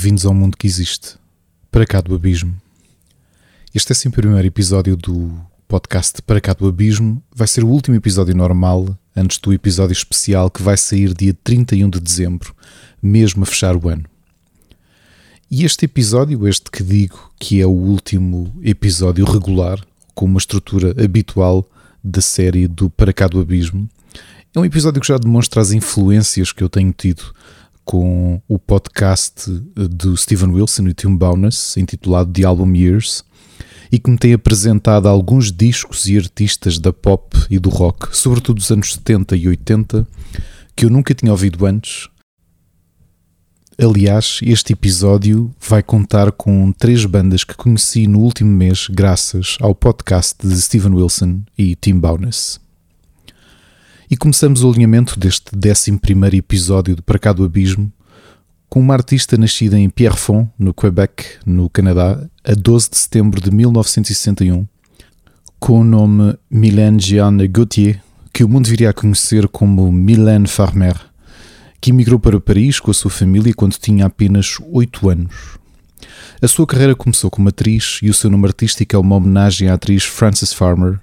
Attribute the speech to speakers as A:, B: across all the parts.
A: Bem-vindos ao mundo que existe, para cá do abismo. Este é sempre o primeiro episódio do podcast Para cá do abismo. Vai ser o último episódio normal, antes do episódio especial que vai sair dia 31 de dezembro, mesmo a fechar o ano. E este episódio, este que digo que é o último episódio regular, com uma estrutura habitual da série do Para cá do abismo, é um episódio que já demonstra as influências que eu tenho tido com o podcast do Steven Wilson e Tim Bowness, intitulado The Album Years, e que me tem apresentado alguns discos e artistas da pop e do rock, sobretudo dos anos 70 e 80, que eu nunca tinha ouvido antes. Aliás, este episódio vai contar com três bandas que conheci no último mês graças ao podcast de Steven Wilson e Tim Bowness. E começamos o alinhamento deste 11 episódio de Para Cá do Abismo com uma artista nascida em Pierrefonds, no Quebec, no Canadá, a 12 de setembro de 1961, com o nome Mylène Jeanne Gauthier, que o mundo viria a conhecer como Mylène Farmer, que emigrou para Paris com a sua família quando tinha apenas 8 anos. A sua carreira começou como atriz e o seu nome artístico é uma homenagem à atriz Frances Farmer,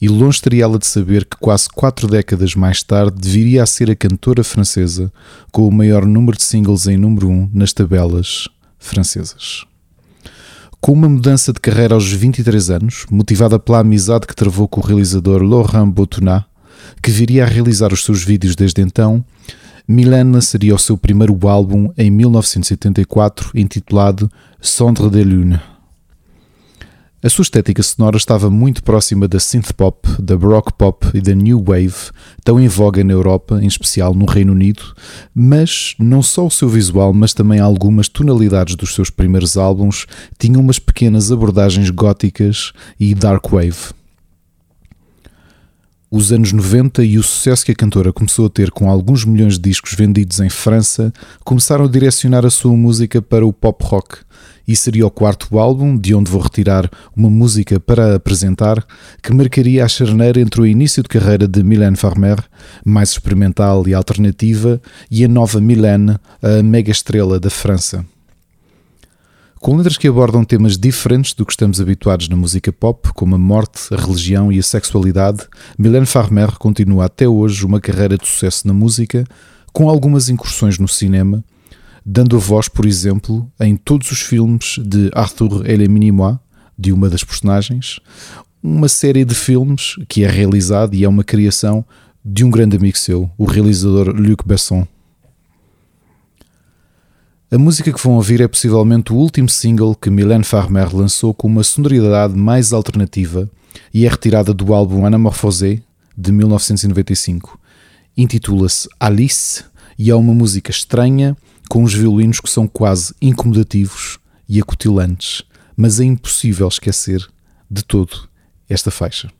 A: e longe estaria ela de saber que quase quatro décadas mais tarde viria a ser a cantora francesa com o maior número de singles em número 1 um nas tabelas francesas. Com uma mudança de carreira aos 23 anos, motivada pela amizade que travou com o realizador Laurent Botunat, que viria a realizar os seus vídeos desde então, Mylène lançaria o seu primeiro álbum em 1984, intitulado Cendre de Lune. A sua estética sonora estava muito próxima da synth pop, da baroque pop e da new wave, tão em voga na Europa, em especial no Reino Unido, mas não só o seu visual, mas também algumas tonalidades dos seus primeiros álbuns tinham umas pequenas abordagens góticas e dark wave. Os anos 90 e o sucesso que a cantora começou a ter com alguns milhões de discos vendidos em França começaram a direcionar a sua música para o pop rock e seria o quarto álbum, de onde vou retirar uma música para apresentar, que marcaria a charneira entre o início de carreira de Mylène Farmer, mais experimental e alternativa, e a nova Mylène, a mega estrela da França. Com letras que abordam temas diferentes do que estamos habituados na música pop, como a morte, a religião e a sexualidade, Mylène Farmer continua até hoje uma carreira de sucesso na música, com algumas incursões no cinema, dando a voz, por exemplo, em todos os filmes de Arthur les Minimois, de uma das personagens, uma série de filmes que é realizada e é uma criação de um grande amigo seu, o realizador Luc Besson. A música que vão ouvir é possivelmente o último single que Mylène Farmer lançou com uma sonoridade mais alternativa e é retirada do álbum Anamorphosé de 1995. Intitula-se Alice e é uma música estranha com os violinos que são quase incomodativos e acutilantes, mas é impossível esquecer de todo esta faixa.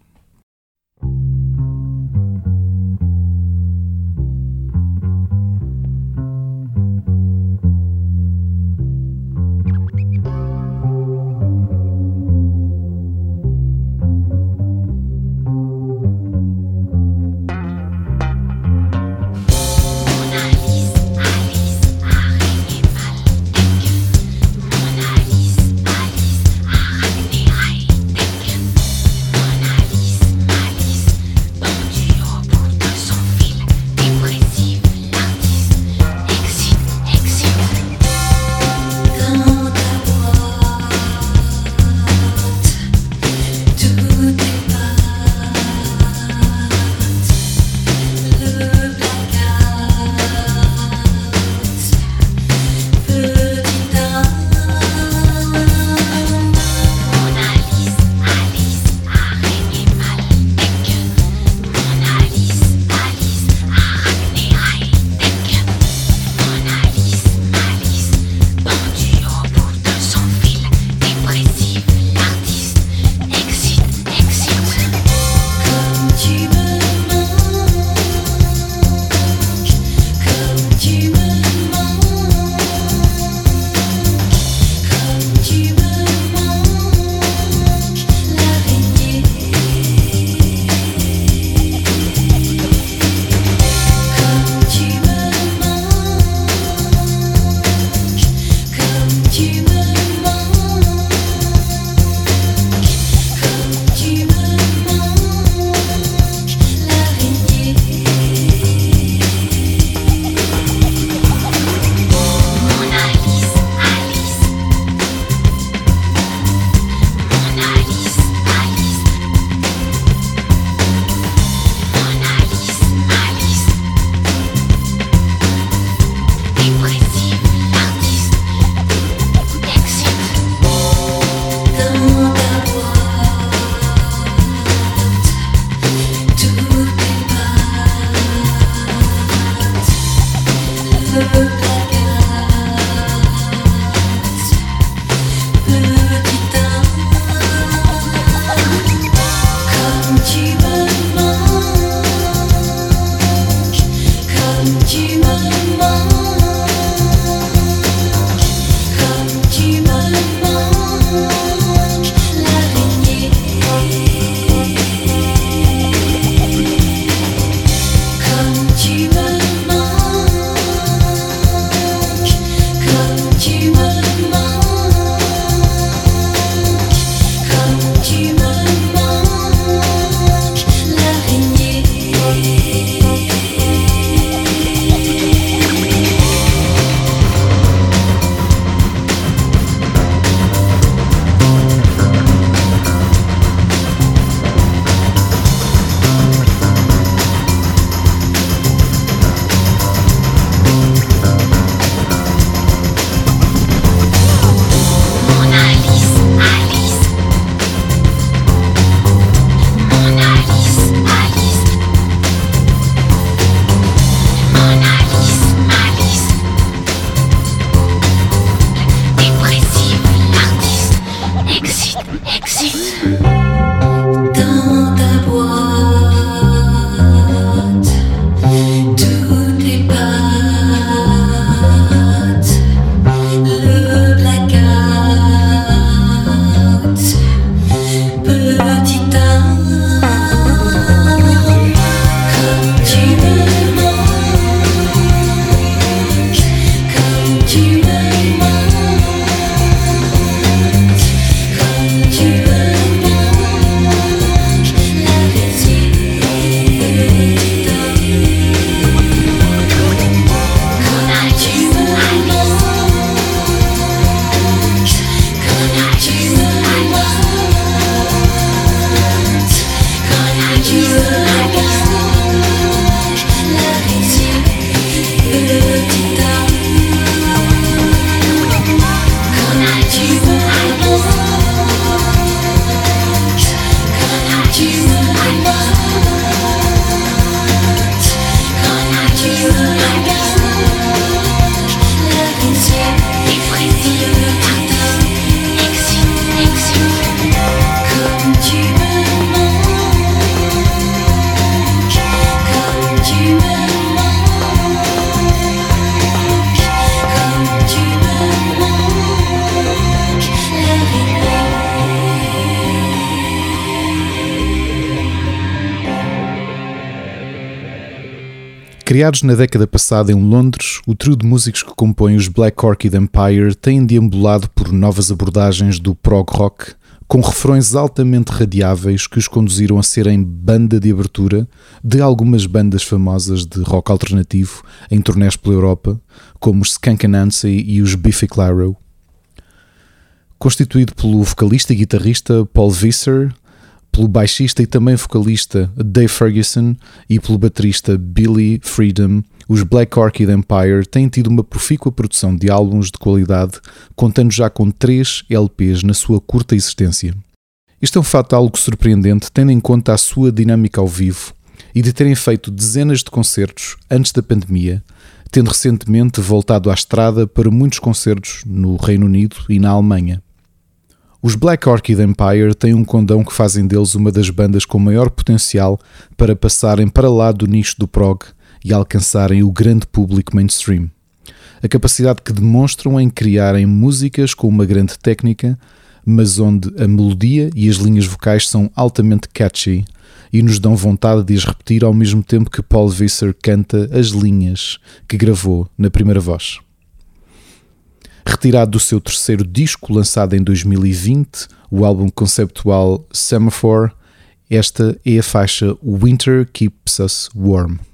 A: Criados na década passada em Londres, o trio de músicos que compõe os Black Orchid Empire tem deambulado por novas abordagens do prog rock, com refrões altamente radiáveis que os conduziram a serem banda de abertura de algumas bandas famosas de rock alternativo em turnés pela Europa, como os Skunk Anansi e os Biffy Clyro. Constituído pelo vocalista e guitarrista Paul Visser, pelo baixista e também vocalista Dave Ferguson e pelo baterista Billy Freedom, os Black Orchid Empire têm tido uma profícua produção de álbuns de qualidade, contando já com 3 LPs na sua curta existência. Isto é um fato algo surpreendente, tendo em conta a sua dinâmica ao vivo e de terem feito dezenas de concertos antes da pandemia, tendo recentemente voltado à estrada para muitos concertos no Reino Unido e na Alemanha. Os Black Orchid Empire têm um condão que fazem deles uma das bandas com maior potencial para passarem para lá do nicho do prog e alcançarem o grande público mainstream. A capacidade que demonstram em criarem músicas com uma grande técnica, mas onde a melodia e as linhas vocais são altamente catchy e nos dão vontade de as repetir ao mesmo tempo que Paul Visser canta as linhas que gravou na primeira voz. Retirado do seu terceiro disco, lançado em 2020, o álbum conceptual Semaphore, esta é a faixa Winter Keeps Us Warm.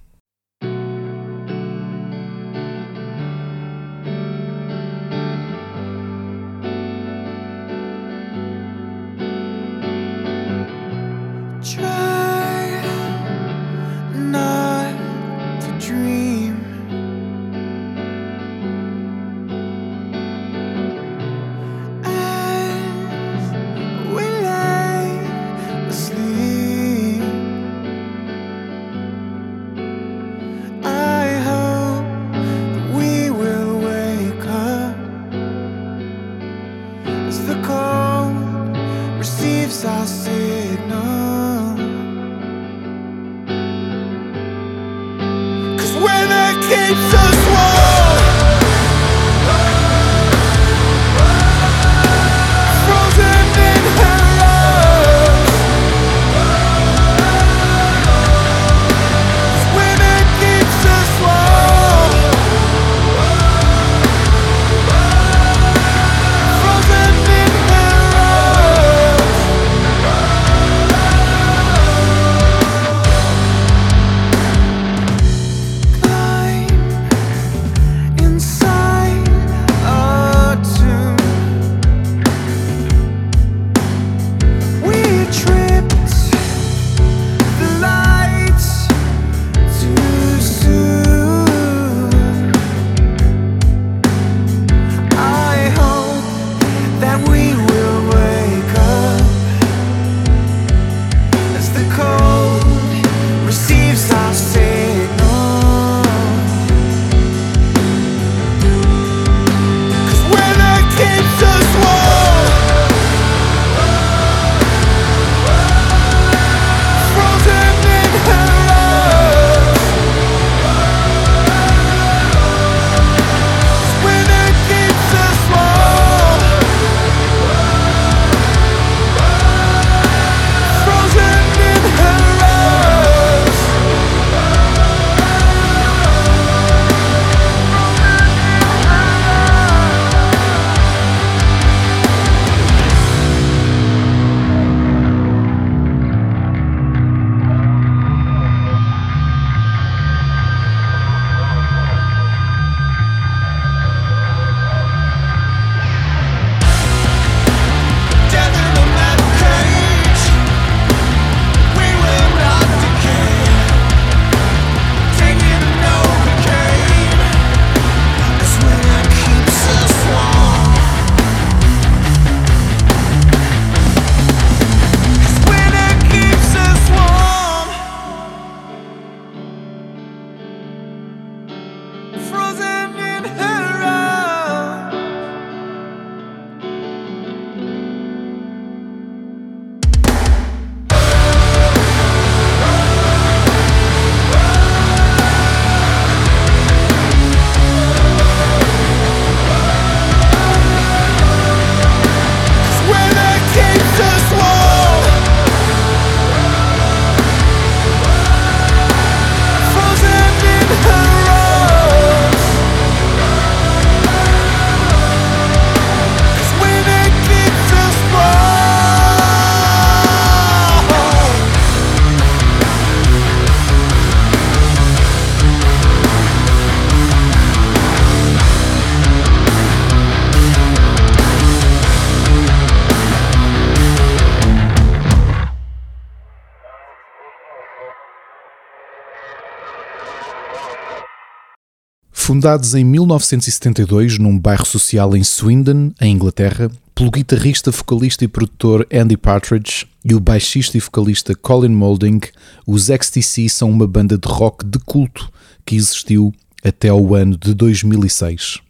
A: Fundados em 1972 num bairro social em Swindon, em Inglaterra, pelo guitarrista, vocalista e produtor Andy Partridge e o baixista e vocalista Colin Moulding, os XTC são uma banda de rock de culto que existiu até ao ano de 2006.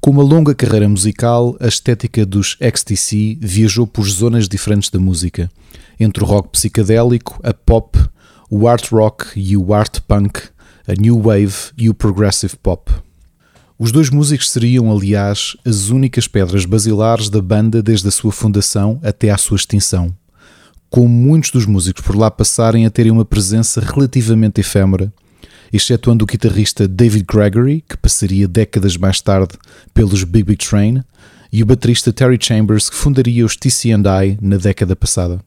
A: Com uma longa carreira musical, a estética dos XTC viajou por zonas diferentes da música, entre o rock psicadélico, a pop, o art rock e o art punk, a new wave e o progressive pop. Os dois músicos seriam, aliás, as únicas pedras basilares da banda desde a sua fundação até à sua extinção, com muitos dos músicos por lá passarem a terem uma presença relativamente efêmera excetuando o guitarrista David Gregory, que passaria décadas mais tarde pelos Big Big Train, e o baterista Terry Chambers, que fundaria os TC&I na década passada.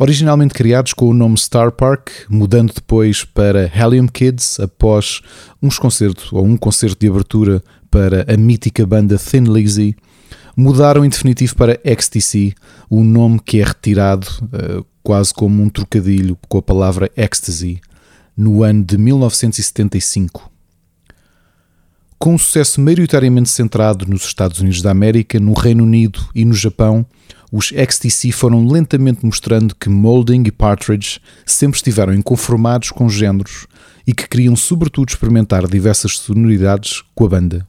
A: Originalmente criados com o nome Star Park, mudando depois para Helium Kids após uns concertos ou um concerto de abertura para a mítica banda Thin Lizzy, mudaram em definitivo para XTC, o nome que é retirado uh, quase como um trocadilho com a palavra ecstasy, no ano de 1975. Com um sucesso maioritariamente centrado nos Estados Unidos da América, no Reino Unido e no Japão, os XTC foram lentamente mostrando que Moulding e Partridge sempre estiveram inconformados com géneros e que queriam sobretudo experimentar diversas sonoridades com a banda.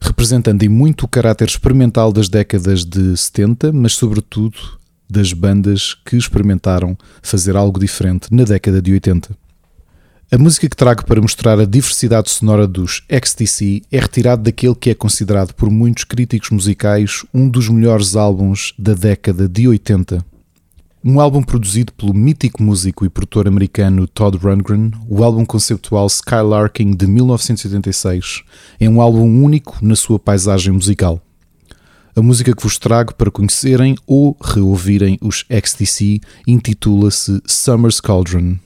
A: Representando em muito o caráter experimental das décadas de 70, mas sobretudo das bandas que experimentaram fazer algo diferente na década de 80. A música que trago para mostrar a diversidade sonora dos XTC é retirada daquele que é considerado por muitos críticos musicais um dos melhores álbuns da década de 80. Um álbum produzido pelo mítico músico e produtor americano Todd Rundgren, o álbum conceptual Skylarking de 1986 é um álbum único na sua paisagem musical. A música que vos trago para conhecerem ou reouvirem os XTC intitula-se Summer's Cauldron.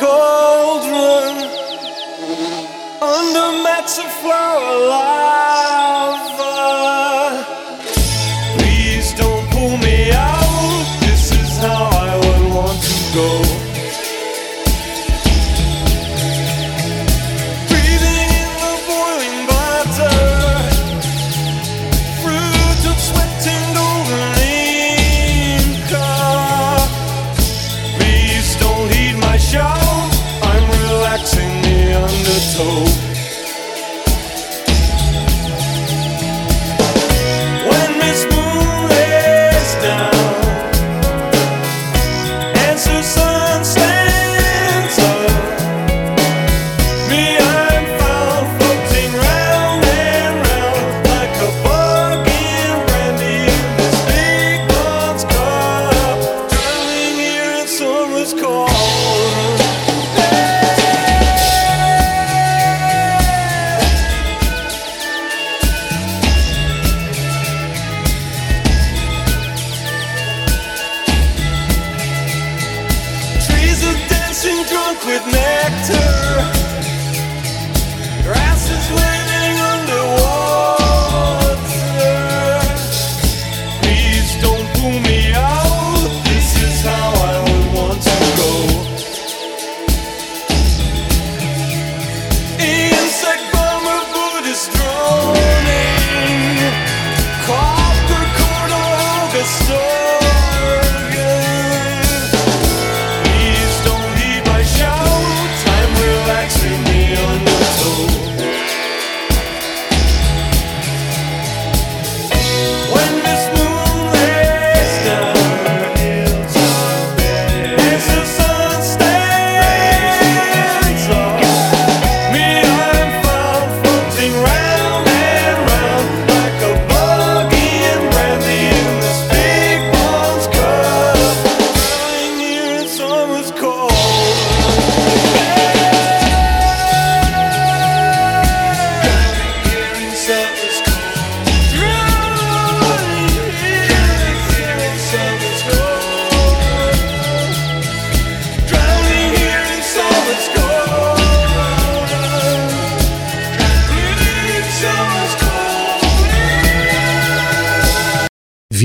A: go.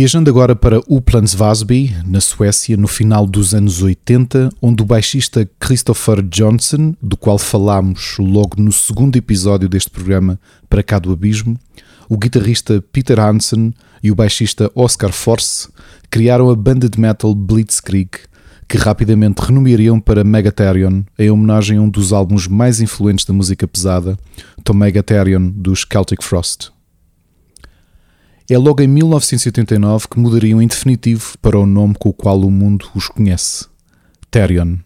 A: Viajando agora para Uplands Vasby, na Suécia, no final dos anos 80, onde o baixista Christopher Johnson, do qual falámos logo no segundo episódio deste programa Para Cá do Abismo, o guitarrista Peter Hansen e o baixista Oscar Force criaram a banda de metal Blitzkrieg, que rapidamente renomeariam para Megatherion, em homenagem a um dos álbuns mais influentes da música pesada, To Megatherion, dos Celtic Frost. É logo em 1989 que mudariam em definitivo para o nome com o qual o mundo os conhece: Therion.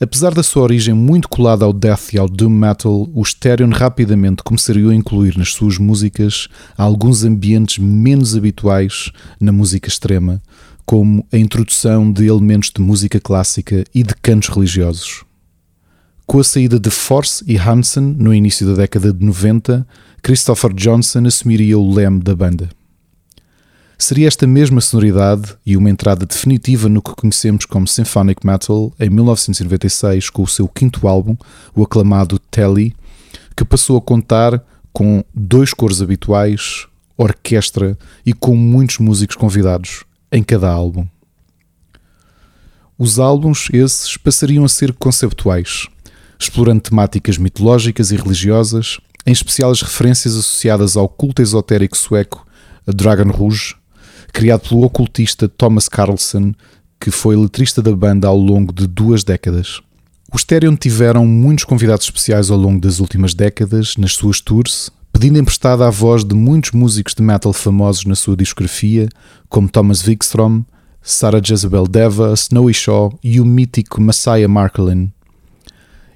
A: Apesar da sua origem muito colada ao death e ao doom metal, os Therion rapidamente começariam a incluir nas suas músicas alguns ambientes menos habituais na música extrema, como a introdução de elementos de música clássica e de cantos religiosos. Com a saída de Force e Hansen no início da década de 90, Christopher Johnson assumiria o leme da banda. Seria esta mesma sonoridade e uma entrada definitiva no que conhecemos como Symphonic Metal em 1996 com o seu quinto álbum, o aclamado Telly, que passou a contar com dois cores habituais, orquestra e com muitos músicos convidados em cada álbum. Os álbuns esses passariam a ser conceptuais, explorando temáticas mitológicas e religiosas, em especial as referências associadas ao culto esotérico sueco Dragon Rouge, criado pelo ocultista Thomas Carlson, que foi letrista da banda ao longo de duas décadas. Os Therion tiveram muitos convidados especiais ao longo das últimas décadas nas suas tours, pedindo emprestada a voz de muitos músicos de metal famosos na sua discografia, como Thomas Wikstrom, Sarah Jezebel Deva, Snowy Shaw e o mítico Messiah Markelin.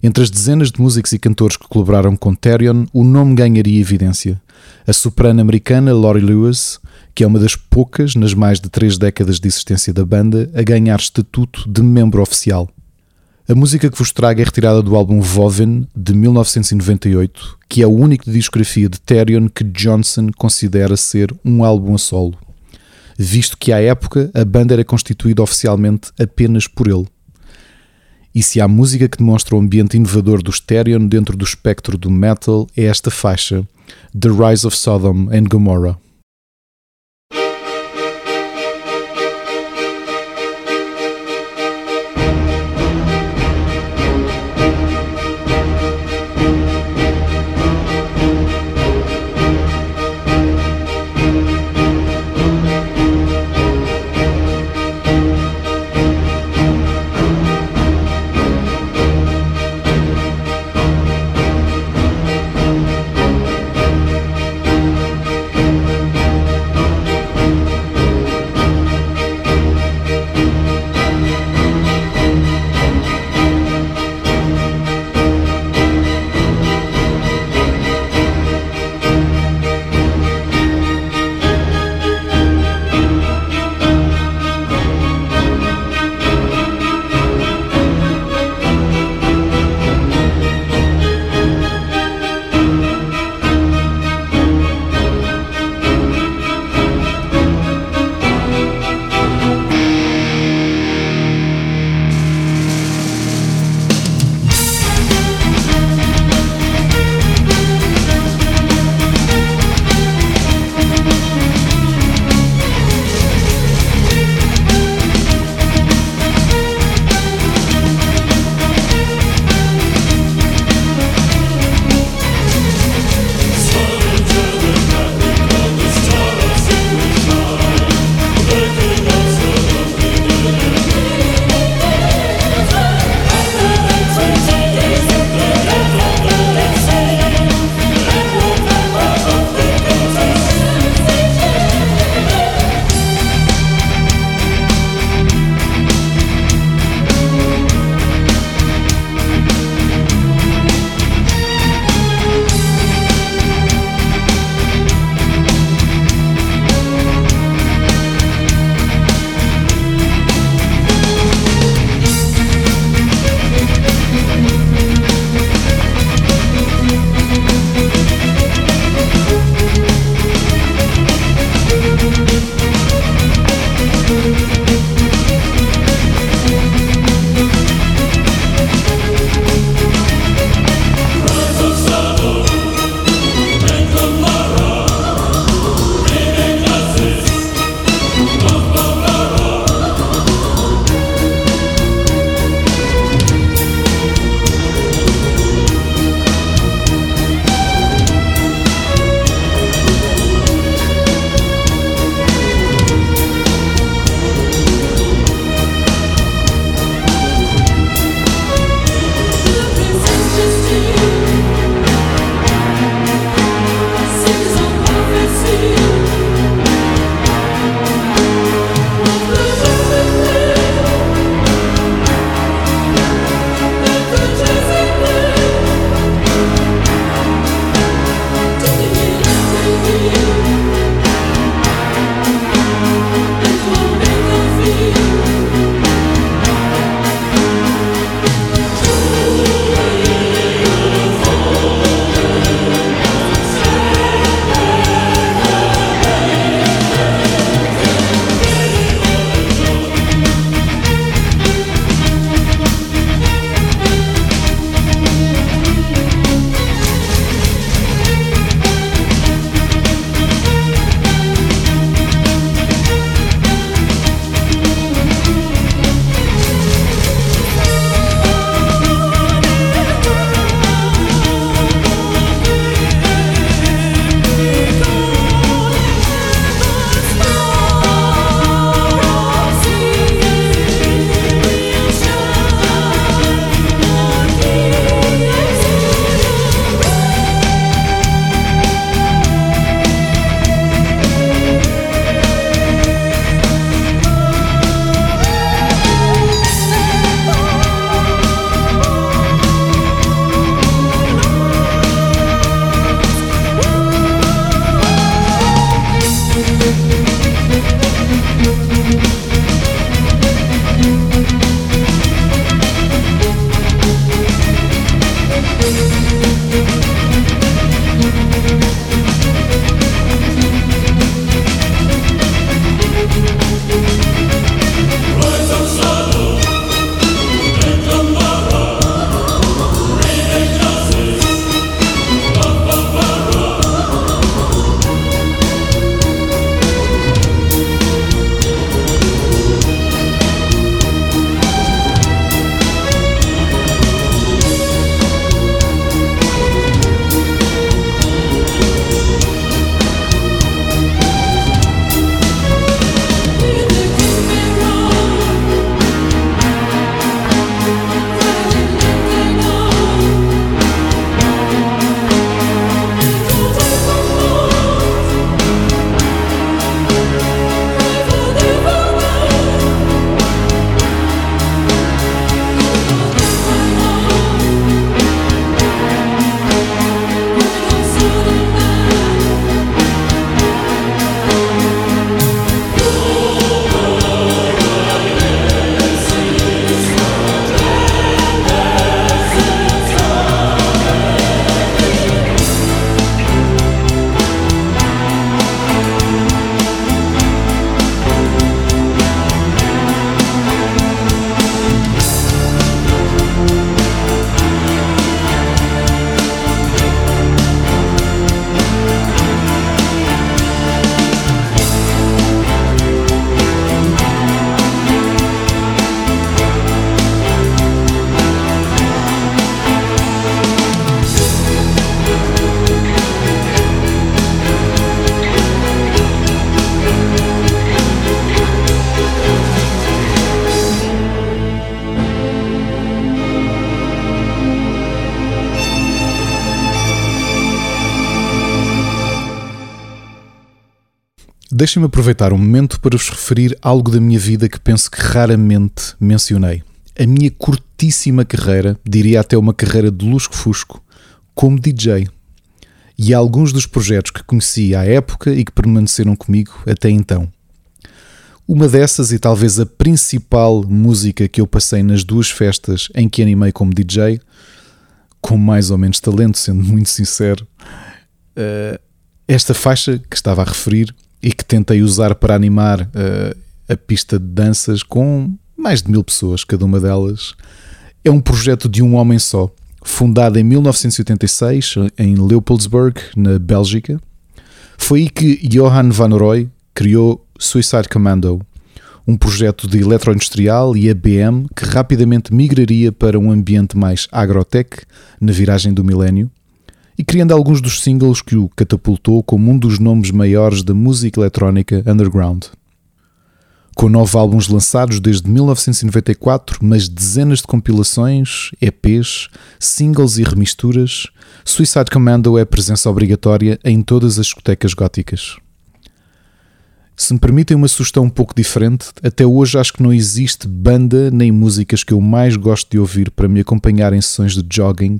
A: Entre as dezenas de músicos e cantores que colaboraram com Therion, o nome ganharia evidência. A soprano americana Laurie Lewis, que é uma das poucas nas mais de três décadas de existência da banda a ganhar estatuto de membro oficial. A música que vos trago é retirada do álbum Voven de 1998, que é o único de discografia de Therion que Johnson considera ser um álbum a solo, visto que à época a banda era constituída oficialmente apenas por ele. E se há música que demonstra o ambiente inovador do Therion dentro do espectro do metal, é esta faixa, The Rise of Sodom and Gomorrah. Deixem-me aproveitar um momento para vos referir algo da minha vida que penso que raramente mencionei. A minha curtíssima carreira, diria até uma carreira de lusco-fusco, como DJ. E alguns dos projetos que conheci à época e que permaneceram comigo até então. Uma dessas, e talvez a principal música que eu passei nas duas festas em que animei como DJ, com mais ou menos talento, sendo muito sincero, eh, esta faixa que estava a referir e que tentei usar para animar uh, a pista de danças com mais de mil pessoas, cada uma delas. É um projeto de um homem só, fundado em 1986 em Leopoldsburg, na Bélgica. Foi aí que Johan Van Roy criou Suicide Commando, um projeto de eletroindustrial e ABM que rapidamente migraria para um ambiente mais agrotech na viragem do milénio e criando alguns dos singles que o catapultou como um dos nomes maiores da música eletrónica underground. Com nove álbuns lançados desde 1994, mas dezenas de compilações, EPs, singles e remisturas, Suicide Commando é presença obrigatória em todas as discotecas góticas. Se me permitem uma sugestão um pouco diferente, até hoje acho que não existe banda nem músicas que eu mais gosto de ouvir para me acompanhar em sessões de jogging,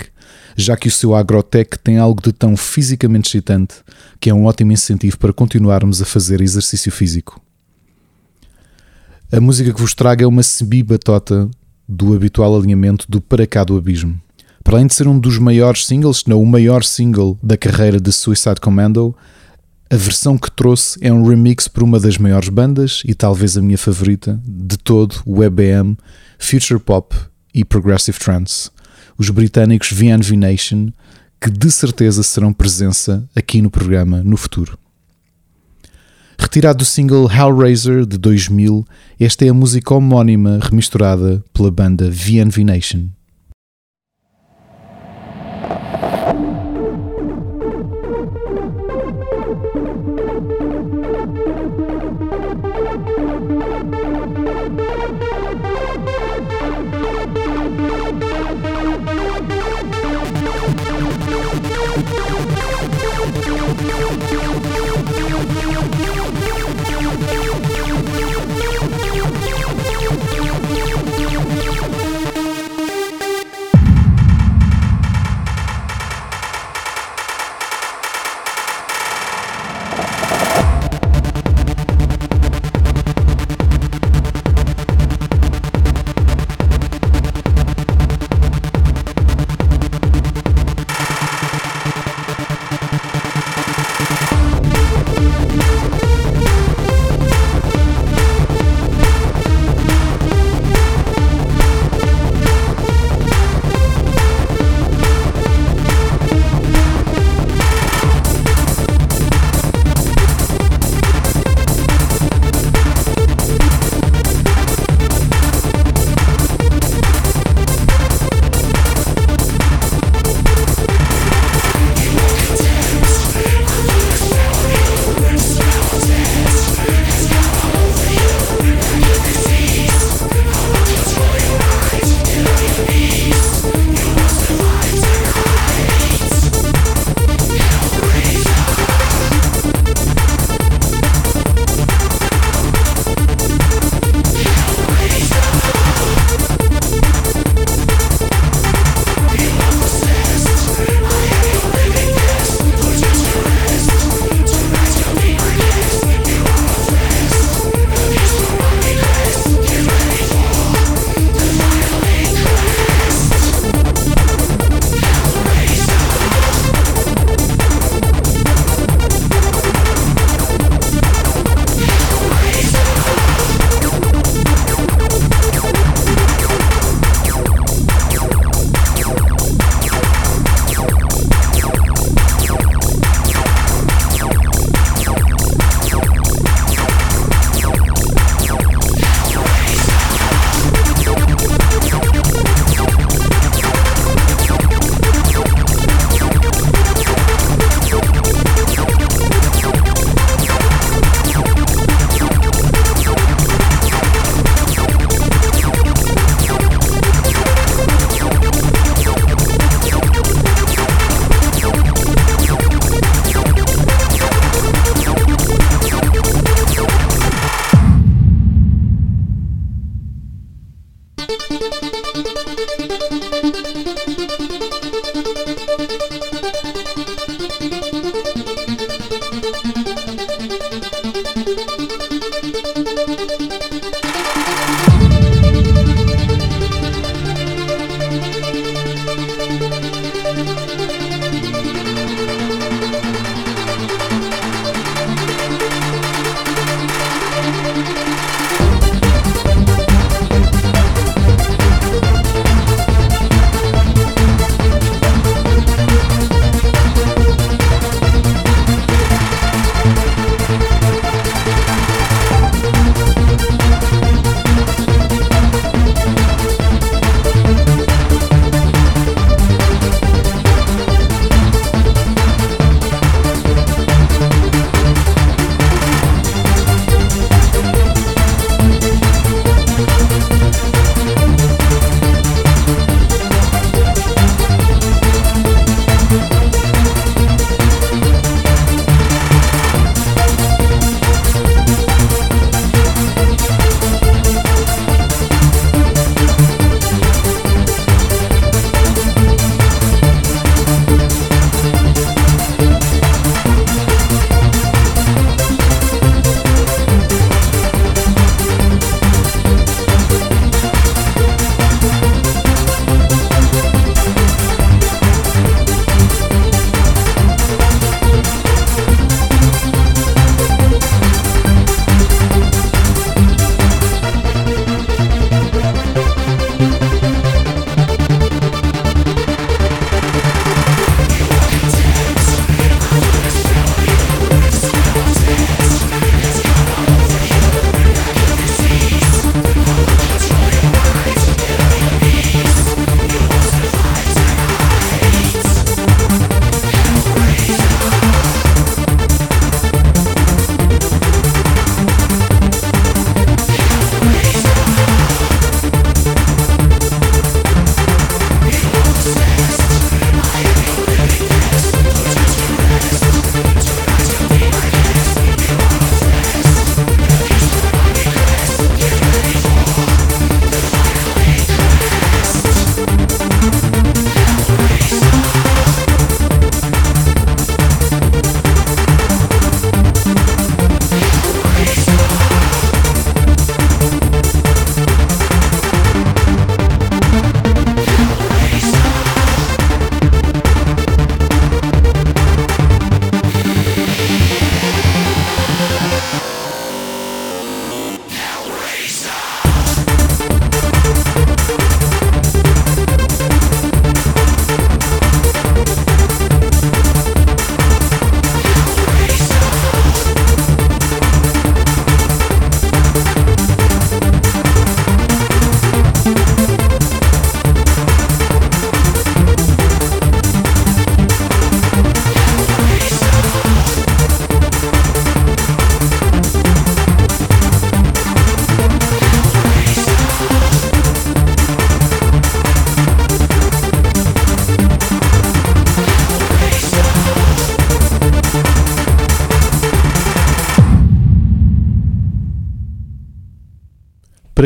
A: já que o seu agrotech tem algo de tão fisicamente excitante que é um ótimo incentivo para continuarmos a fazer exercício físico. A música que vos trago é uma semi-batota do habitual alinhamento do Para Cá do Abismo. Para além de ser um dos maiores singles, não o maior single da carreira de Suicide Commando, a versão que trouxe é um remix por uma das maiores bandas e talvez a minha favorita de todo, o EBM, Future Pop e Progressive Trance, os britânicos VNV Nation, que de certeza serão presença aqui no programa no futuro. Retirado do single Hellraiser de 2000, esta é a música homónima remisturada pela banda VNV Nation.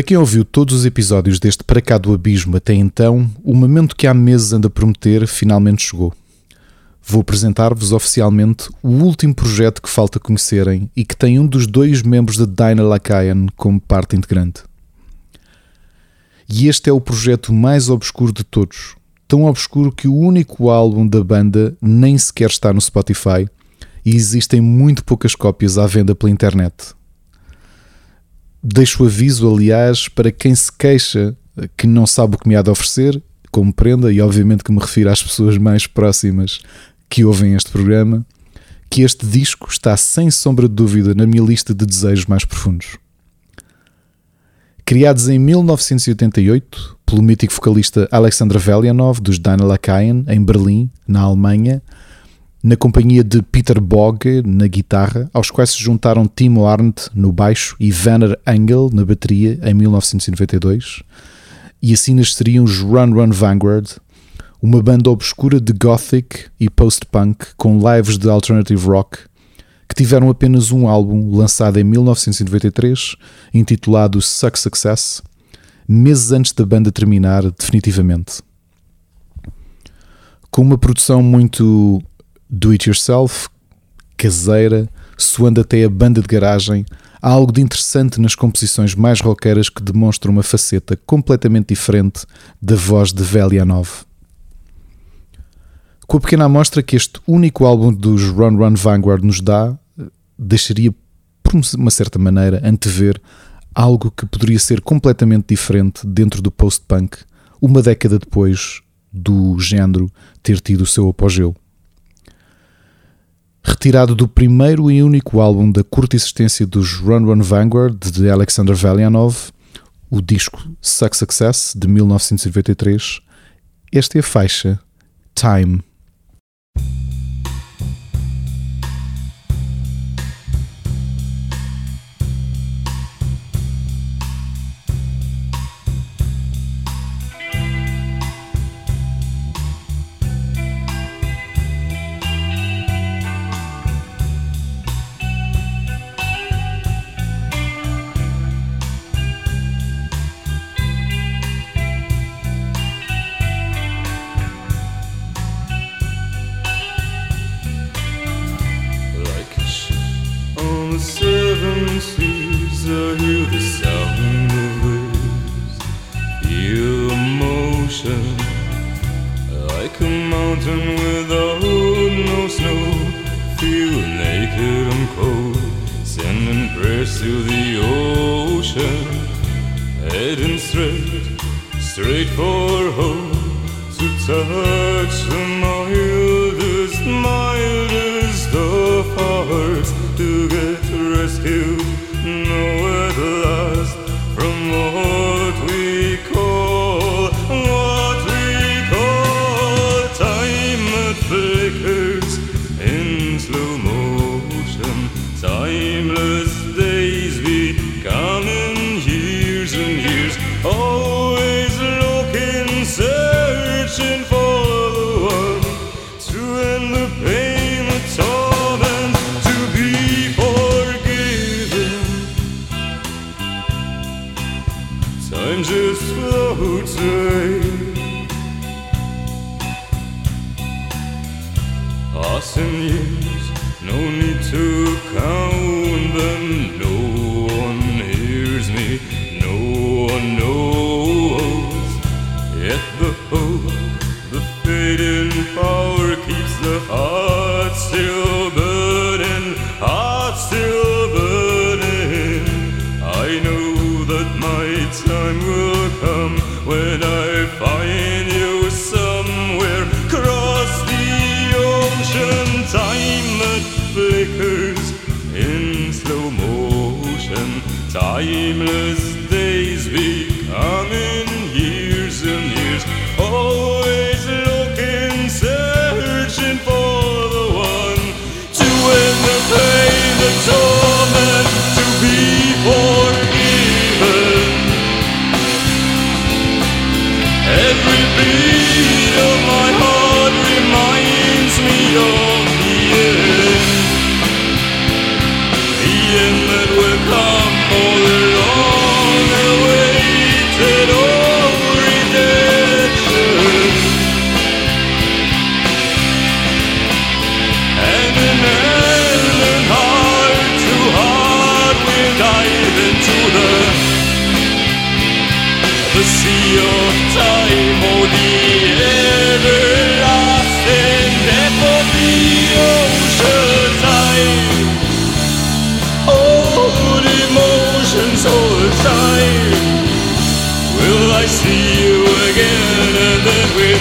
B: Para quem ouviu todos os episódios deste Para Cá do Abismo até então, o momento que há meses anda a prometer finalmente chegou. Vou apresentar-vos oficialmente o último projeto que falta conhecerem e que tem um dos dois membros da Dinah Lakayan como parte integrante. E este é o projeto mais obscuro de todos. Tão obscuro que o único álbum da banda nem sequer está no Spotify e existem muito poucas cópias à venda pela internet. Deixo aviso, aliás, para quem se queixa que não sabe o que me há de oferecer, como prenda, e obviamente que me refiro às pessoas mais próximas que ouvem este programa, que este disco está sem sombra de dúvida na minha lista de desejos mais profundos. Criados em 1988 pelo mítico vocalista Alexander Velianov dos Dana Lakaien em Berlim, na Alemanha, na companhia de Peter Bogge na guitarra, aos quais se juntaram Timo Arndt no baixo e Werner Engel na bateria em 1992, e assim nasceriam os Run Run Vanguard, uma banda obscura de gothic e post-punk com lives de alternative rock que tiveram apenas um álbum lançado em 1993, intitulado Suck Success, meses antes da banda terminar definitivamente. Com uma produção muito do it yourself, caseira, soando até a banda de garagem, há algo de interessante nas composições mais roqueiras que demonstram uma faceta completamente diferente da voz de Velianov. Com a pequena amostra que este único álbum dos Run Run Vanguard nos dá, deixaria, por uma certa maneira, antever algo que poderia ser completamente diferente dentro do post-punk, uma década depois do género ter tido o seu apogeu retirado do primeiro e único álbum da curta existência dos Run Run Vanguard de Alexander Velianov, o disco Suck Success de 1993. Esta é a faixa Time.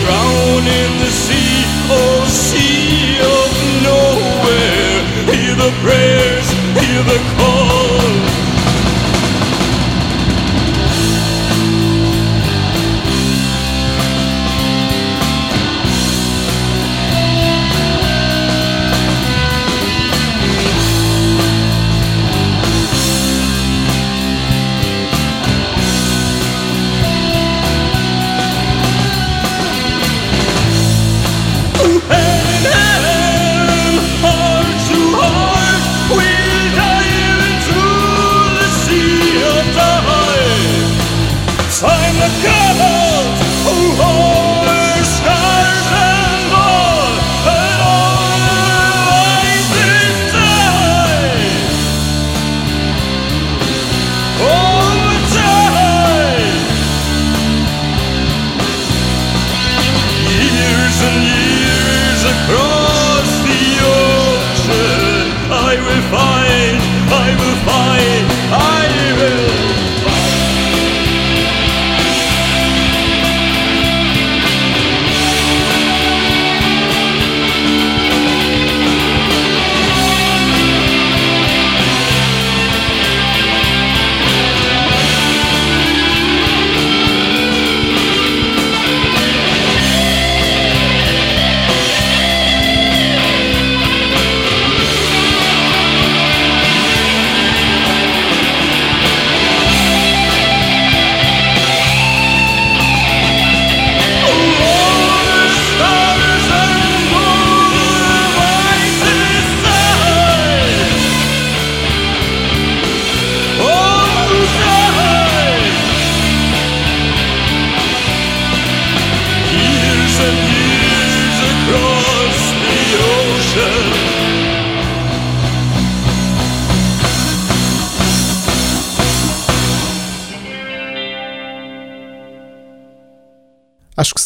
B: Drown in the sea, oh sea of nowhere. Hear the prayers, hear the call.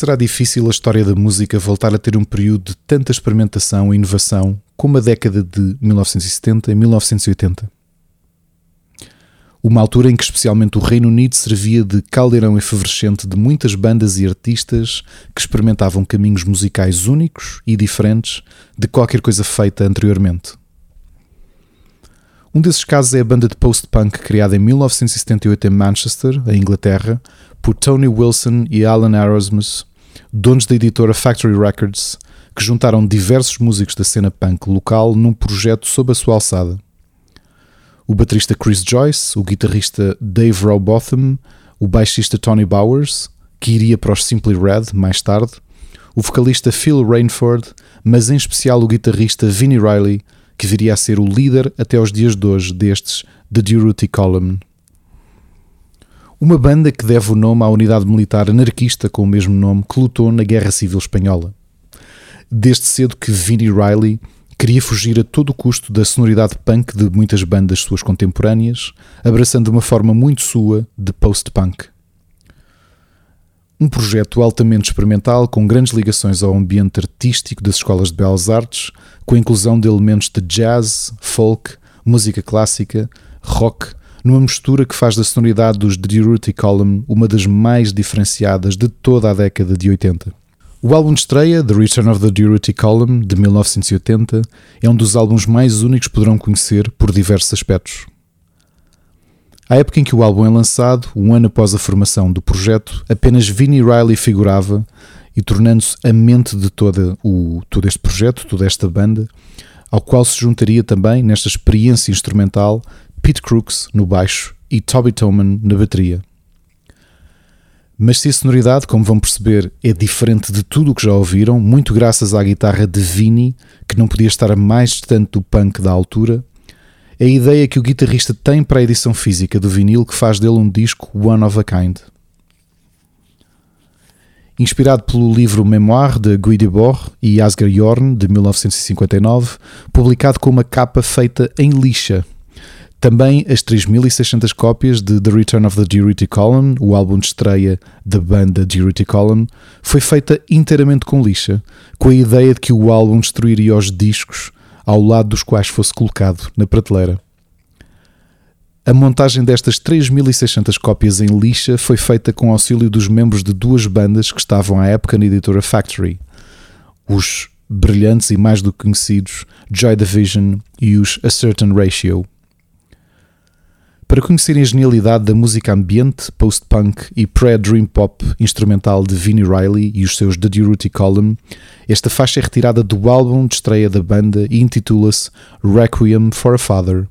A: Será difícil a história da música voltar a ter um período de tanta experimentação e inovação como a década de 1970 e 1980. Uma altura em que especialmente o Reino Unido servia de caldeirão efervescente de muitas bandas e artistas que experimentavam caminhos musicais únicos e diferentes de qualquer coisa feita anteriormente. Um desses casos é a banda de post-punk criada em 1978 em Manchester, em Inglaterra, por Tony Wilson e Alan Erasmus, donos da editora Factory Records, que juntaram diversos músicos da cena punk local num projeto sob a sua alçada. O baterista Chris Joyce, o guitarrista Dave Rowbotham, o baixista Tony Bowers, que iria para os Simply Red mais tarde, o vocalista Phil Rainford, mas em especial o guitarrista Vinnie Riley, que viria a ser o líder até aos dias de hoje destes The Durutti Column. Uma banda que deve o nome à unidade militar anarquista com o mesmo nome que lutou na Guerra Civil Espanhola. Desde cedo que Vinnie Riley queria fugir a todo custo da sonoridade punk de muitas bandas suas contemporâneas, abraçando uma forma muito sua de post-punk. Um projeto altamente experimental com grandes ligações ao ambiente artístico das escolas de belas artes, com a inclusão de elementos de jazz, folk, música clássica, rock, numa mistura que faz da sonoridade dos Durutti Column uma das mais diferenciadas de toda a década de 80. O álbum de estreia, The Return of the Durutti Column, de 1980, é um dos álbuns mais únicos que poderão conhecer por diversos aspectos. À época em que o álbum é lançado, um ano após a formação do projeto, apenas Vinnie Riley figurava e tornando-se a mente de toda o, todo este projeto, toda esta banda, ao qual se juntaria também, nesta experiência instrumental, Pete Crooks no baixo e Toby Toman na bateria. Mas se a sonoridade, como vão perceber, é diferente de tudo o que já ouviram, muito graças à guitarra de Vinnie, que não podia estar mais distante do punk da altura, é a ideia que o guitarrista tem para a edição física do vinil que faz dele um disco one of a kind. Inspirado pelo livro Memoir de Guy Debord e Asger Jorn, de 1959, publicado com uma capa feita em lixa, Também as 3.600 cópias de The Return of the Durity Column, o álbum de estreia da banda Durity Column, foi feita inteiramente com lixa, com a ideia de que o álbum destruiria os discos ao lado dos quais fosse colocado na prateleira. A montagem destas 3.600 cópias em lixa foi feita com auxílio dos membros de duas bandas que estavam à época na editora Factory, os brilhantes e mais do que conhecidos Joy Division e os A Certain Ratio. Para conhecerem a genialidade da música ambiente, post-punk e pré-dream pop instrumental de Vinnie Riley e os seus The Durutti Column, esta faixa é retirada do álbum de estreia da banda e intitula-se Requiem for a Father.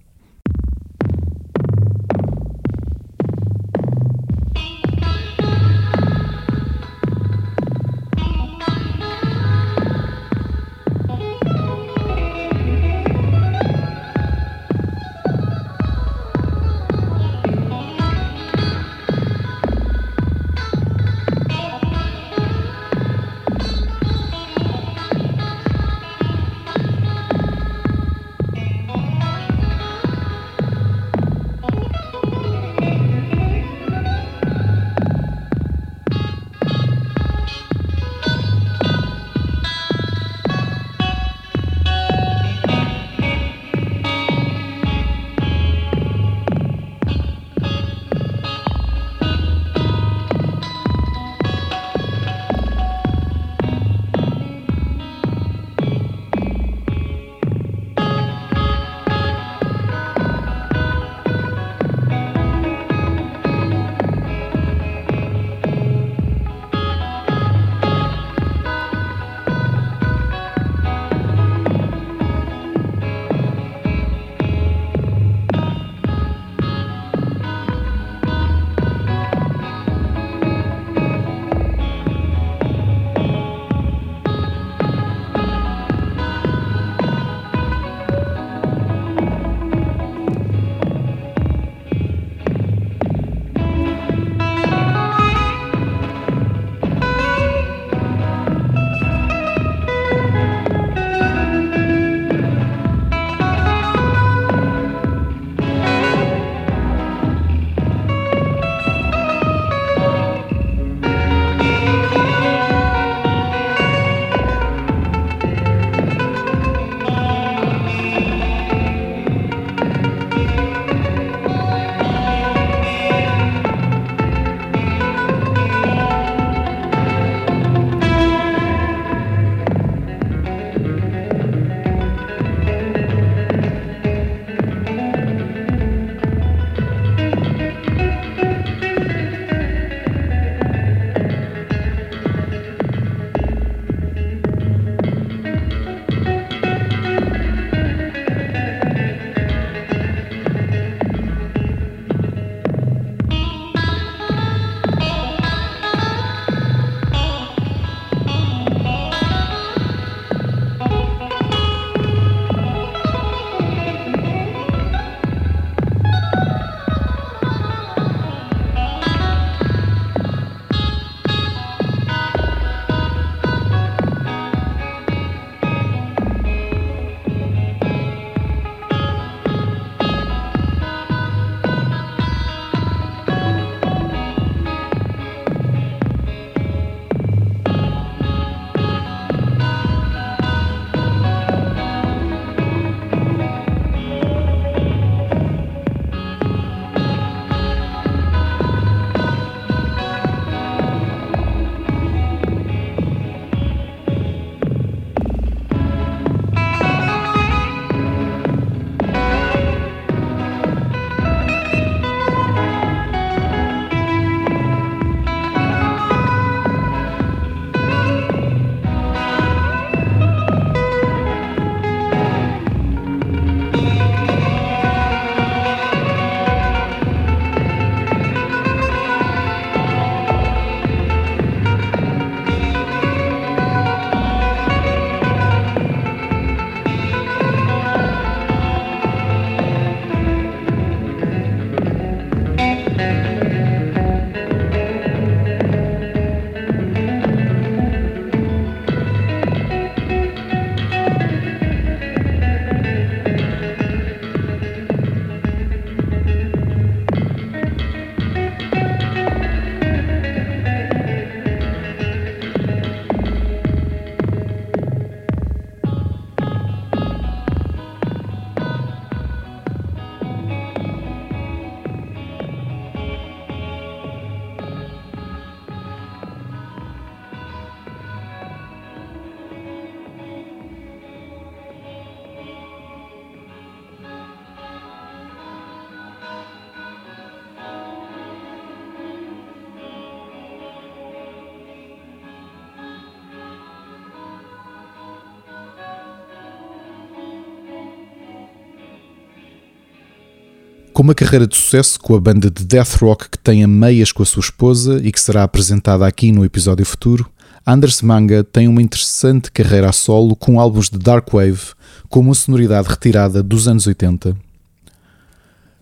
A: Com uma carreira de sucesso com a banda de death rock que tem a meias com a sua esposa e que será apresentada aqui no episódio futuro, Anders Manga tem uma interessante carreira a solo com álbuns de dark wave com uma sonoridade retirada dos anos 80.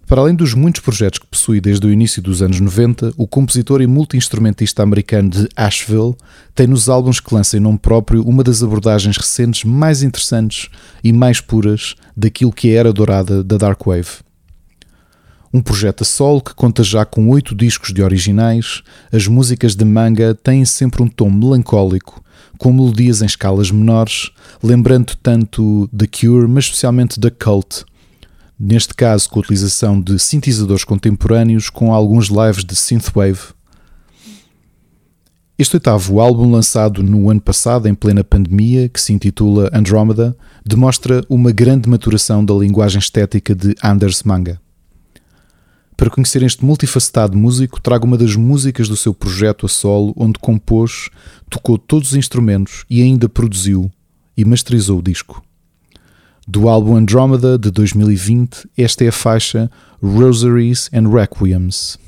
A: Para além dos muitos projetos que possui desde o início dos anos 90, o compositor e multi-instrumentista americano de Asheville tem nos álbuns que lança em nome próprio uma das abordagens recentes mais interessantes e mais puras daquilo que é a era dourada da Dark Wave. Um projeto a solo que conta já com oito discos de originais, as músicas de manga têm sempre um tom melancólico, com melodias em escalas menores, lembrando tanto The Cure, mas especialmente The Cult. Neste caso, com a utilização de sintetizadores contemporâneos com alguns lives de synthwave. Este oitavo álbum, lançado no ano passado, em plena pandemia, que se intitula Andromeda, demonstra uma grande maturação da linguagem estética de Anders Manga. Para conhecer este multifacetado músico, trago uma das músicas do seu projeto a solo, onde compôs, tocou todos os instrumentos e ainda produziu e masterizou o disco. Do álbum Andromeda de 2020, esta é a faixa Rosaries and Requiems.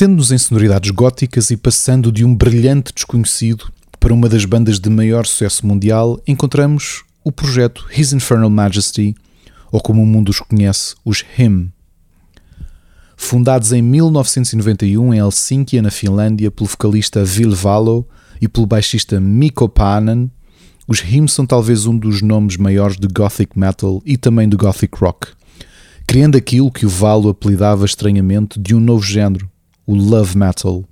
A: Mantendo-nos em sonoridades góticas e passando de um brilhante desconhecido para uma das bandas de maior sucesso mundial, encontramos o projeto His Infernal Majesty, ou como o mundo os conhece, os HIM. Fundados em 1991 em Helsínquia, na Finlândia, pelo vocalista Vil Valo e pelo baixista Mikko Panen, os HIM são talvez um dos nomes maiores de gothic metal e também de gothic rock, criando aquilo que o Valo apelidava estranhamente de um novo género, o love metal.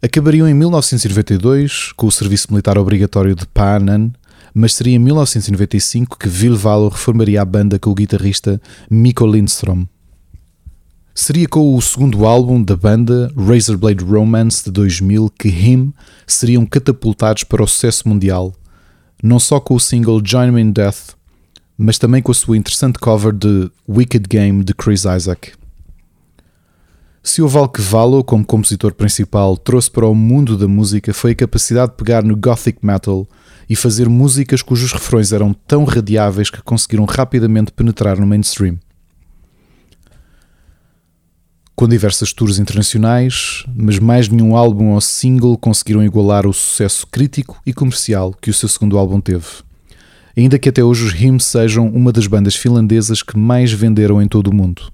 A: Acabariam em 1992 com o serviço militar obrigatório de Panan, mas seria em 1995 que Vilvalo reformaria a banda com o guitarrista Mikko Lindström. Seria com o segundo álbum da banda, Razorblade Romance de 2000, que Him seriam catapultados para o sucesso mundial, não só com o single Join Me in Death, mas também com a sua interessante cover de Wicked Game de Chris Isaac. Se o Val que Valo, como compositor principal, trouxe para o mundo da música foi a capacidade de pegar no gothic metal e fazer músicas cujos refrões eram tão radiáveis que conseguiram rapidamente penetrar no mainstream. Com diversas tours internacionais, mas mais nenhum álbum ou single conseguiram igualar o sucesso crítico e comercial que o seu segundo álbum teve. Ainda que até hoje os Hymns sejam uma das bandas finlandesas que mais venderam em todo o mundo.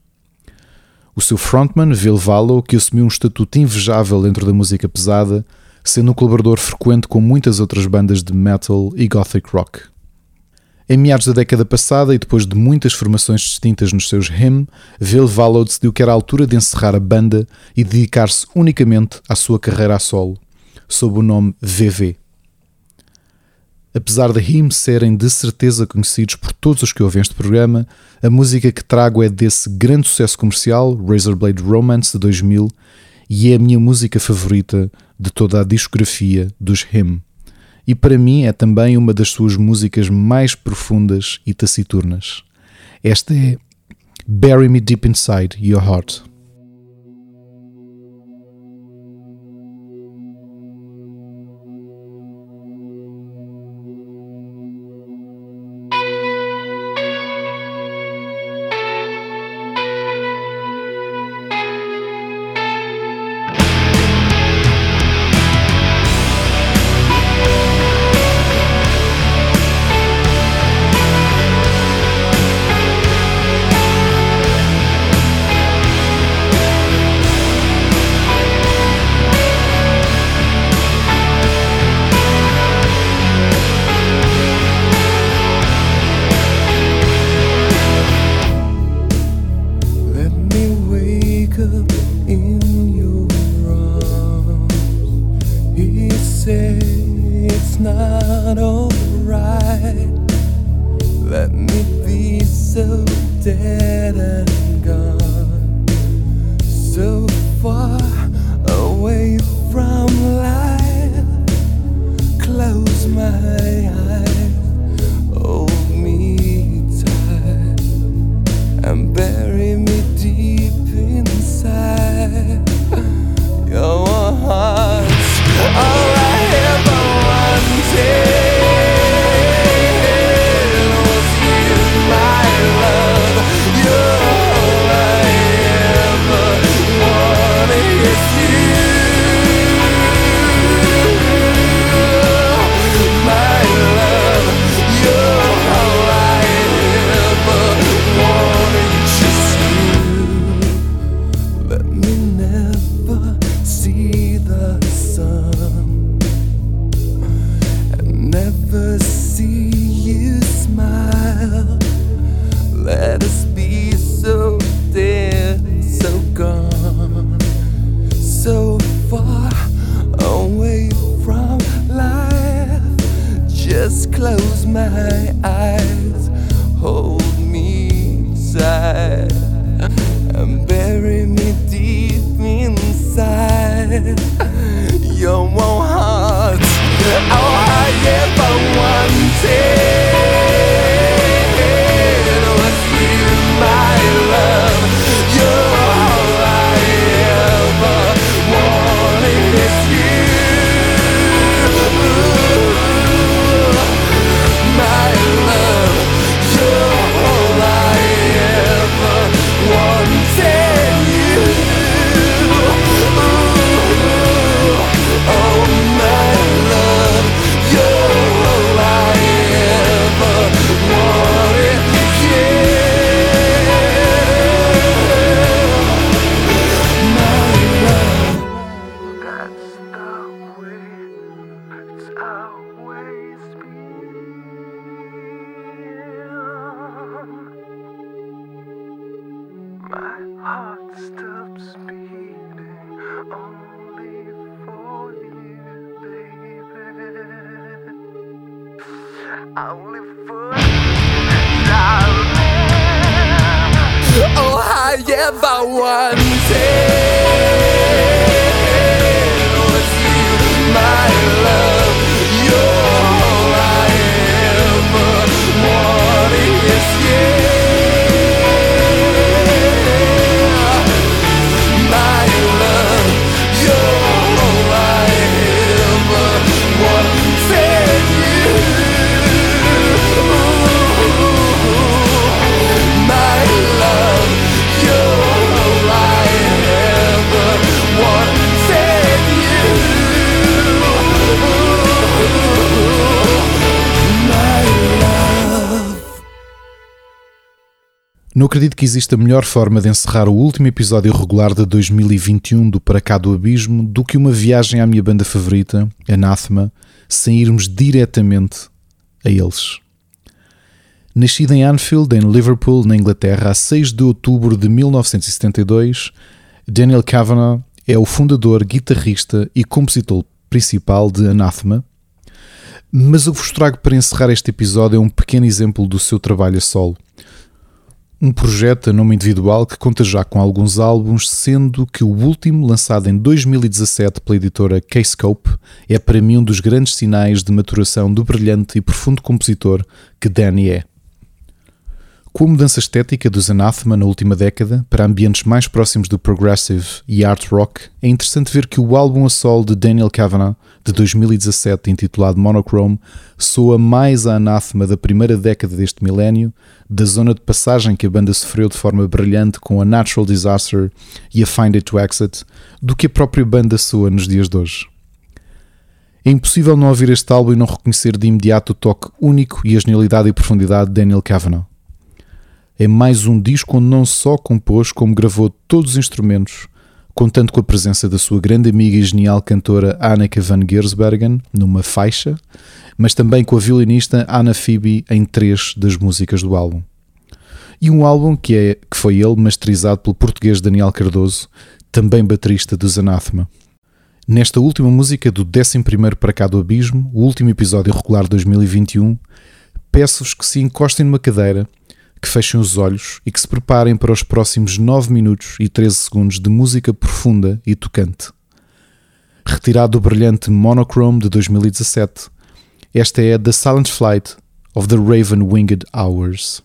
A: O seu frontman, Vil Valo, que assumiu um estatuto invejável dentro da música pesada, sendo um colaborador frequente com muitas outras bandas de metal e gothic rock. Em meados da década passada e depois de muitas formações distintas nos seus hymn, Vil Valo decidiu que era a altura de encerrar a banda e dedicar-se unicamente à sua carreira a solo, sob o nome VV. Apesar de Him serem de certeza conhecidos por todos os que ouvem este programa, a música que trago é desse grande sucesso comercial, Razorblade Romance de 2000, e é a minha música favorita de toda a discografia dos Him. E para mim é também uma das suas músicas mais profundas e taciturnas. Esta é Bury Me Deep Inside Your Heart. Acredito que exista melhor forma de encerrar o último episódio regular de 2021 do Para Cá do Abismo do que uma viagem à minha banda favorita, Anathema, sem irmos diretamente a eles. Nascido em Anfield, em Liverpool, na Inglaterra, a 6 de outubro de 1972, Daniel Kavanagh é o fundador, guitarrista e compositor principal de Anathema. Mas o que vos trago para encerrar este episódio é um pequeno exemplo do seu trabalho a solo. Um projeto a nome individual que conta já com alguns álbuns, sendo que o último, lançado em 2017 pela editora K-Scope, é para mim um dos grandes sinais de maturação do brilhante e profundo compositor que Danny é. Com a mudança estética dos Anathema na última década para ambientes mais próximos do progressive e art rock, é interessante ver que o álbum a solo de Daniel Kavanagh, de 2017, intitulado Monochrome, soa mais a Anathema da primeira década deste milénio, da zona de passagem que a banda sofreu de forma brilhante com a Natural Disaster e a Find It to Exit, do que a própria banda soa nos dias de hoje. É impossível não ouvir este álbum e não reconhecer de imediato o toque único e a genialidade e profundidade de Daniel Kavanagh. É mais um disco onde não só compôs, como gravou todos os instrumentos, contando com a presença da sua grande amiga e genial cantora Anneke van Giersbergen numa faixa, mas também com a violinista Anna Phoebe em três das músicas do álbum. E um álbum que, é, que foi ele masterizado pelo português Daniel Cardoso, também baterista dos Anathema. Nesta última música do 11 para cá do Abismo, o último episódio regular de 2021, peço-vos que se encostem numa cadeira, que fechem os olhos e que se preparem para os próximos 9 minutos e 13 segundos de música profunda e tocante. Retirado do brilhante Monochrome de 2017, esta é The Silent Flight of the Raven Winged Hours.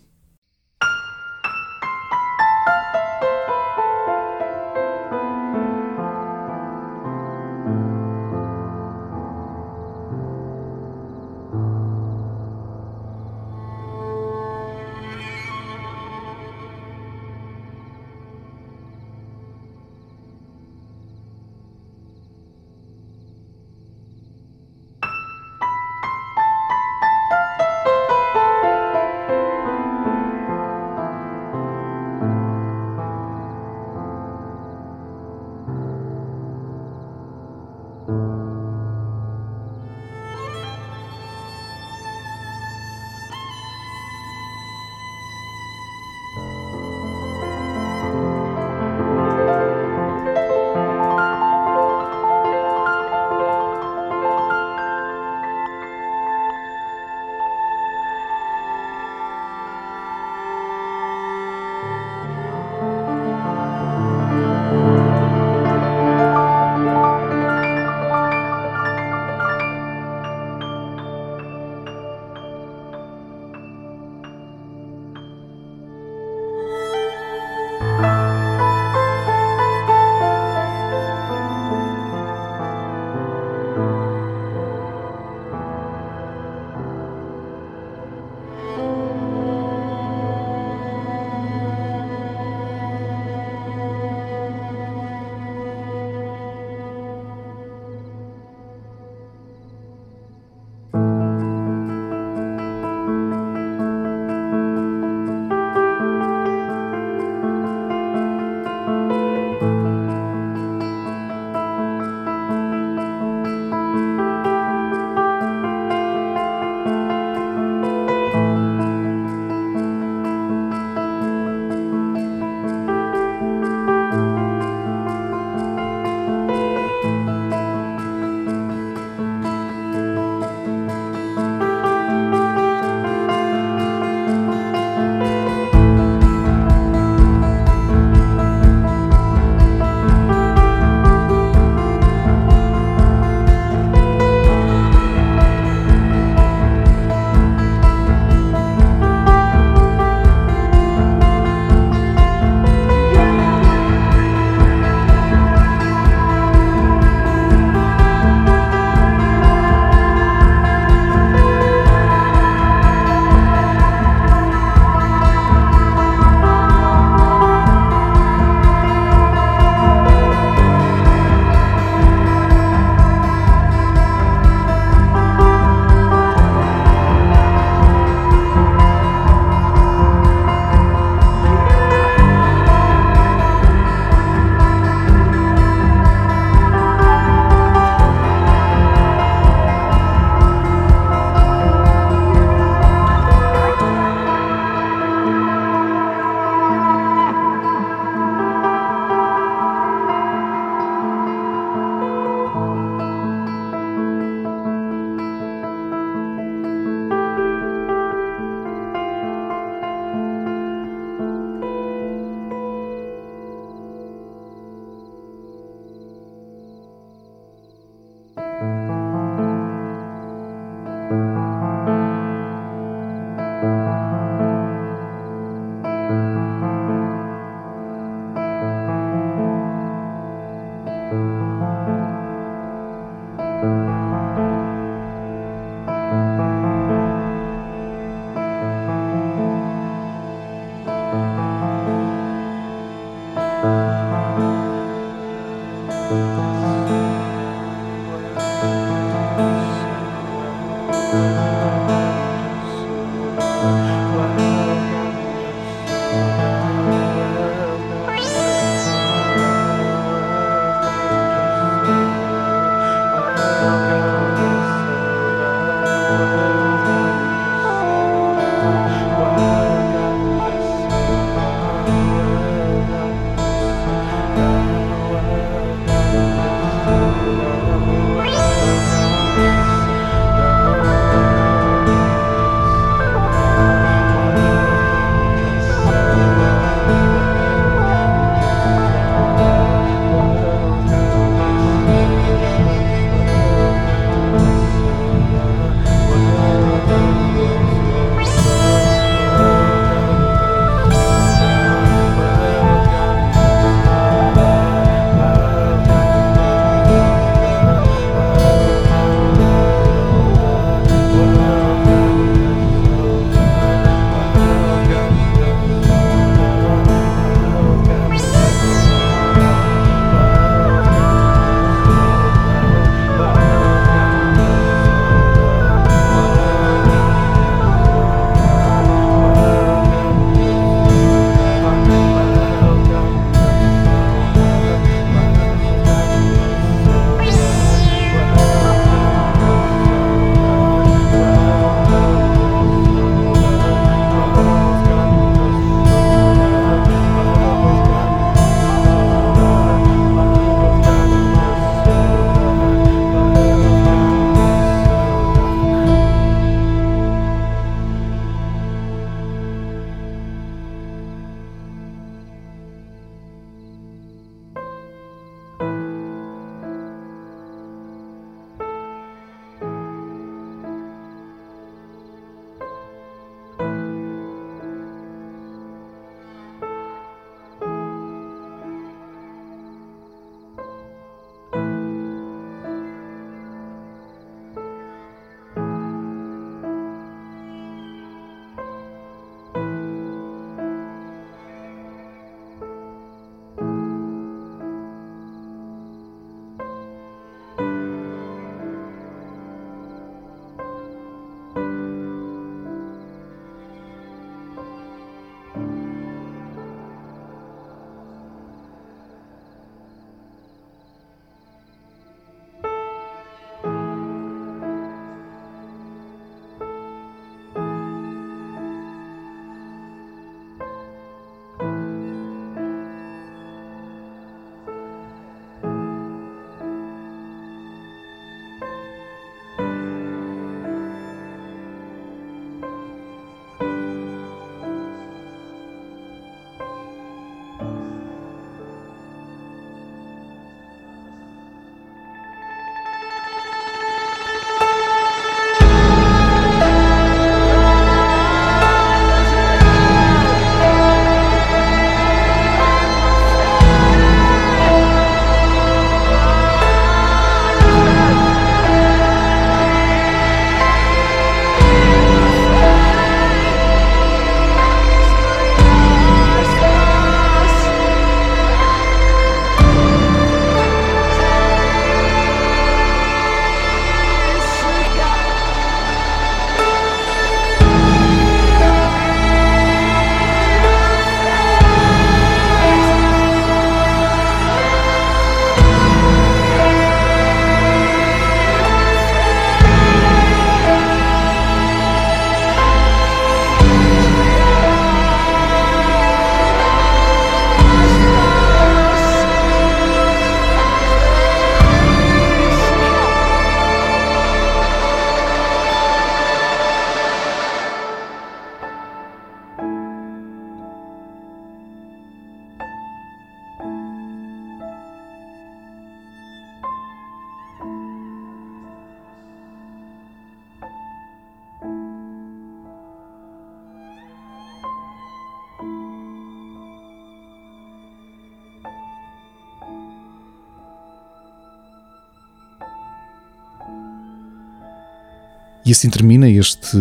A: E assim termina este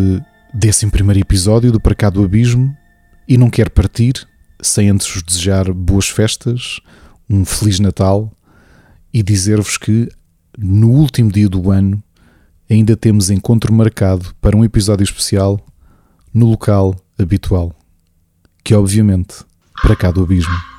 A: 11 episódio do Para Cá do Abismo. E não quero partir sem antes vos desejar boas festas, um Feliz Natal e dizer-vos que no último dia do ano ainda temos encontro marcado para um episódio especial no local habitual, que é obviamente para cá do abismo.